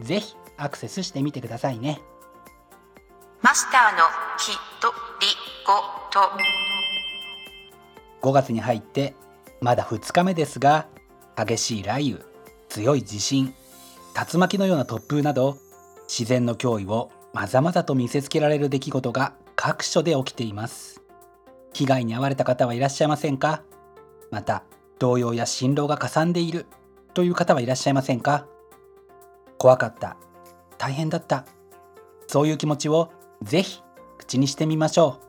ぜひアクセスしてみてくださいね。マスターのひとりごと。5月に入ってまだ2日目ですが激しい雷雨強い地震竜巻のような突風など自然の脅威をまざまざと見せつけられる出来事が各所で起きています。被害に遭われた方はいらっしゃいませんか？また動揺や心労がかさんでいるという方はいらっしゃいませんか？怖かった。大変だった。そういう気持ちをぜひ口にしてみましょう。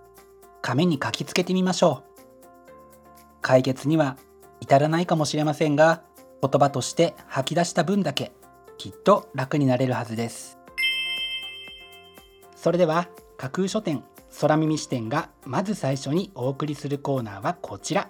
紙に書きつけてみましょう。解決には至らないかもしれませんが言葉として吐き出した分だけきっと楽になれるはずです。それでは架空書店空耳視点がまず最初にお送りするコーナーはこちら。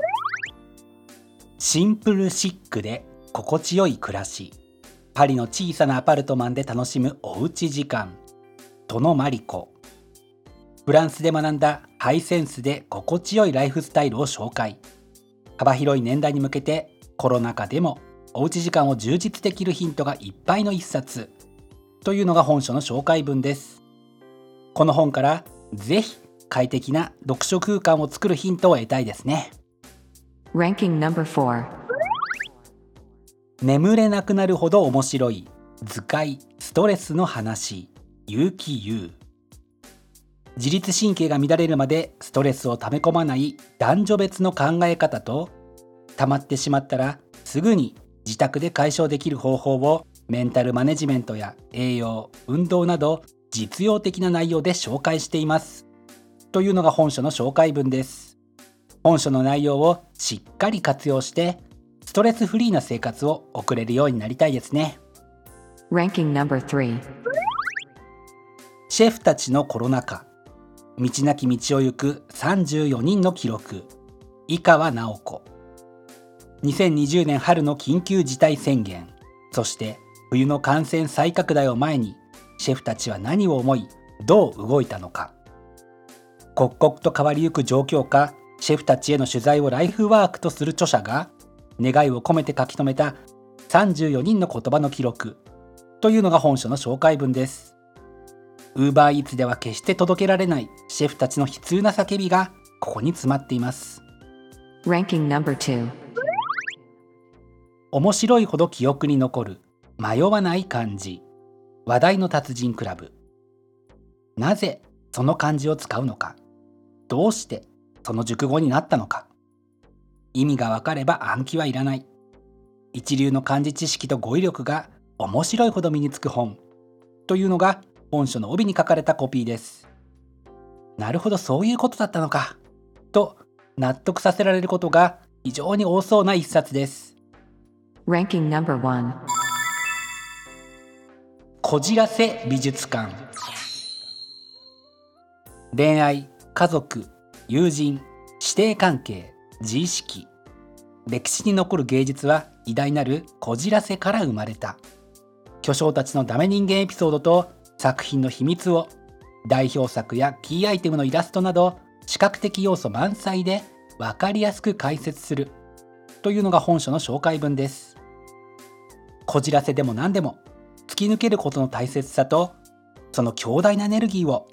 シンプルシックで心地よい暮らし。パリの小さなアパルトマンで楽しむおうち時間。殿マリコフランスで学んだハイセンスで心地よいライフスタイルを紹介。幅広い年代に向けてコロナ禍でもおうち時間を充実できるヒントがいっぱいの一冊。というのが本書の紹介文です。この本からぜひ快適な読書空間を作るヒントを得たいですね。Ranking No.4 眠れなくなるほど面白い図解ストレスの話。結城優。自律神経が乱れるまでストレスを溜め込まない男女別の考え方と溜まってしまったらすぐに自宅で解消できる方法をメンタルマネジメントや栄養運動など実用的な内容で紹介しています。というのが本書の紹介文です。本書の内容をしっかり活用してストレスフリーな生活を送れるようになりたいですね。Ranking number 3シェフたちのコロナ禍。道なき道を行く34人の記録。井川直子。2020年春の緊急事態宣言。そして冬の感染再拡大を前にシェフたちは何を思いどう動いたのか。刻々と変わりゆく状況下シェフたちへの取材をライフワークとする著者が願いを込めて書き留めた34人の言葉の記録。というのが本書の紹介文です。ウーバーイーツでは決して届けられないシェフたちの悲痛な叫びがここに詰まっています。Ranking number 2面白いほど記憶に残る迷わない漢字。話題の達人クラブ。なぜその漢字を使うのか。どうしてその熟語になったのか。意味がわかれば暗記はいらない。一流の漢字知識と語彙力が面白いほど身につく本。というのが本書の帯に書かれたコピーです。なるほどそういうことだったのか。と納得させられることが非常に多そうな一冊です。Ranking number 1こじらせ美術館。恋愛家族友人師弟関係自意識。歴史に残る芸術は偉大なるこじらせから生まれた。巨匠たちのダメ人間エピソードと作品の秘密を代表作やキーアイテムのイラストなど視覚的要素満載で分かりやすく解説する。というのが本書の紹介文です。こじらせでも何でも突き抜けることの大切さとその強大なエネルギーを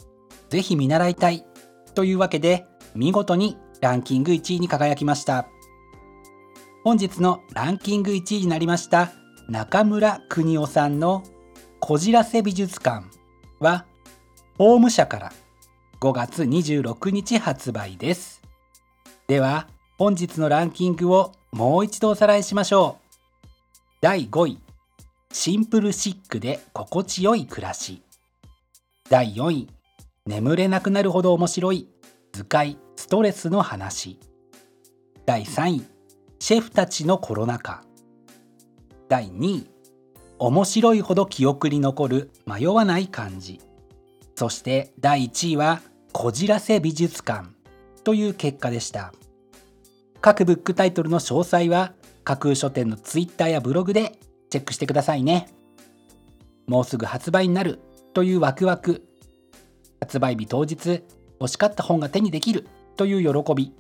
ぜひ見習いたい。というわけで見事にランキング1位に輝きました。本日のランキング1位になりました中村邦夫さんの「こじらせ美術館」は法務社から5月26日発売です。では本日のランキングをもう一度おさらいしましょう。第5位シンプルシックで心地よい暮らし。第4位眠れなくなるほど面白い図解ストレスの話。第3位シェフたちのコロナ禍。第2位面白いほど記憶に残る迷わない感じ。そして第1位はこじらせ美術館。という結果でした。各ブックタイトルの詳細は架空書店のツイッターやブログでチェックしてくださいね。もうすぐ発売になるというワクワク。発売日当日欲しかった本が手にできるという喜び。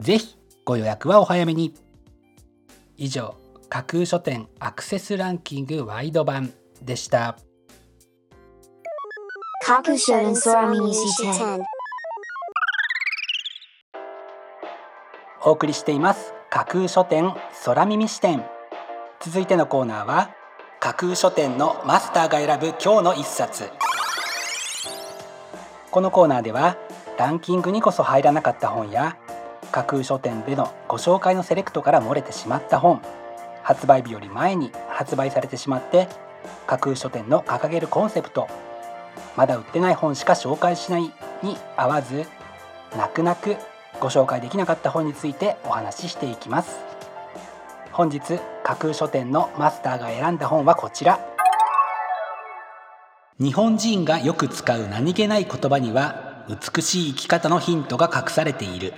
ぜひご予約はお早めに。以上架空書店アクセスランキングワイド版でした。架空書店空耳視点お送りしています。架空書店空耳視点。続いてのコーナーは架空書店のマスターが選ぶ今日の一冊。このコーナーではランキングにこそ入らなかった本や架空書店でのご紹介のセレクトから漏れてしまった本発売日より前に発売されてしまって架空書店の掲げるコンセプトまだ売ってない本しか紹介しないに合わず泣く泣くご紹介できなかった本についてお話ししていきます。本日架空書店のマスターが選んだ本はこちら。日本人がよく使う何気ない言葉には美しい生き方のヒントが隠されている。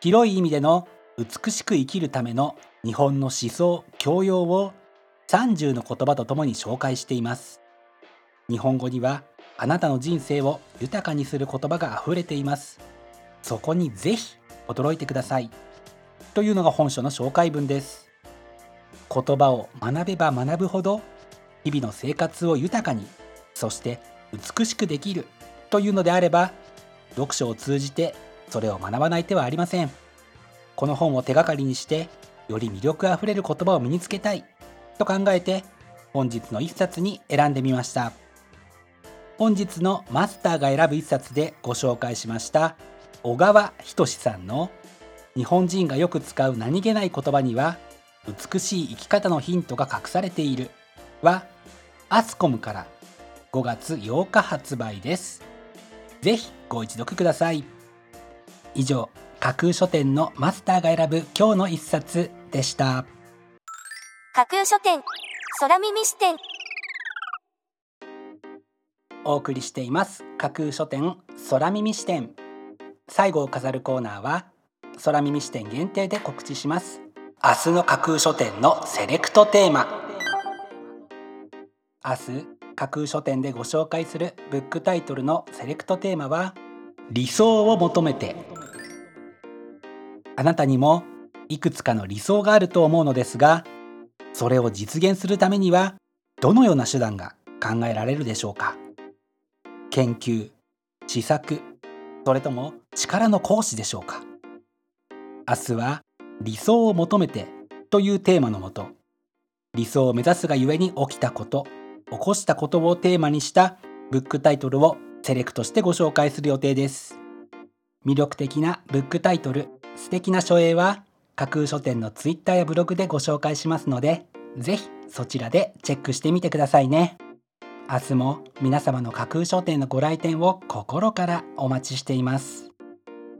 広い意味での美しく生きるための日本の思想教養を30の言葉とともに紹介しています。日本語にはあなたの人生を豊かにする言葉があふれています。そこにぜひ驚いてください。というのが本書の紹介文です。言葉を学べば学ぶほど日々の生活を豊かにそして美しくできるというのであれば読書を通じてそれを学ばない手はありません。この本を手がかりにしてより魅力あふれる言葉を身につけたいと考えて本日の一冊に選んでみました。本日のマスターが選ぶ一冊でご紹介しました小川仁さんの日本人がよく使う何気ない言葉には美しい生き方のヒントが隠されているはアスコムから5月8日発売です。ぜひご一読ください。以上架空書店のマスターが選ぶ今日の一冊でした。架空書店空耳視点。お送りしています。架空書店空耳視点。最後を飾るコーナーは空耳視点限定で告知します。明日の架空書店のセレクトテーマ。明日架空書店でご紹介するブックタイトルのセレクトテーマは理想を求めて。あなたにもいくつかの理想があると思うのですがそれを実現するためにはどのような手段が考えられるでしょうか。研究試作それとも力の行使でしょうか。明日は理想を求めてというテーマのもと理想を目指すがゆえに起きたこと起こしたことをテーマにしたブックタイトルをセレクトしてご紹介する予定です。魅力的なブックタイトル素敵な書影は架空書店のツイッターやブログでご紹介しますのでぜひそちらでチェックしてみてくださいね。明日も皆様の架空書店のご来店を心からお待ちしています。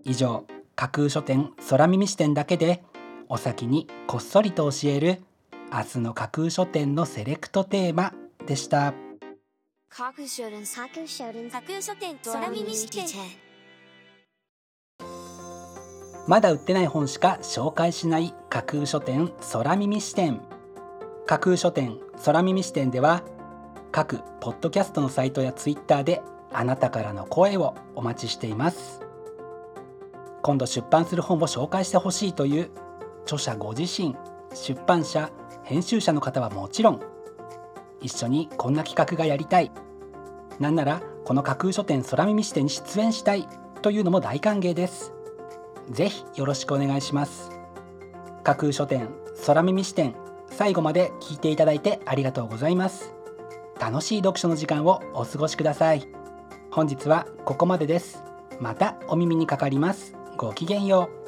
以上架空書店空耳視点だけでお先にこっそりと教える明日の架空書店のセレクトテーマでした。書店空耳視点まだ売ってない本しか紹介しない架空書店空耳視点。架空書店空耳視点では各ポッドキャストのサイトやツイッターであなたからの声をお待ちしています。今度出版する本を紹介してほしいという著者ご自身出版社編集者の方はもちろん一緒にこんな企画がやりたい。なんならこの架空書店空耳視点に出演したい。というのも大歓迎です。ぜひよろしくお願いします。架空書店空耳視点最後まで聞いていただいてありがとうございます。楽しい読書の時間をお過ごしください。本日はここまでです。またお耳にかかります。ごきげんよう。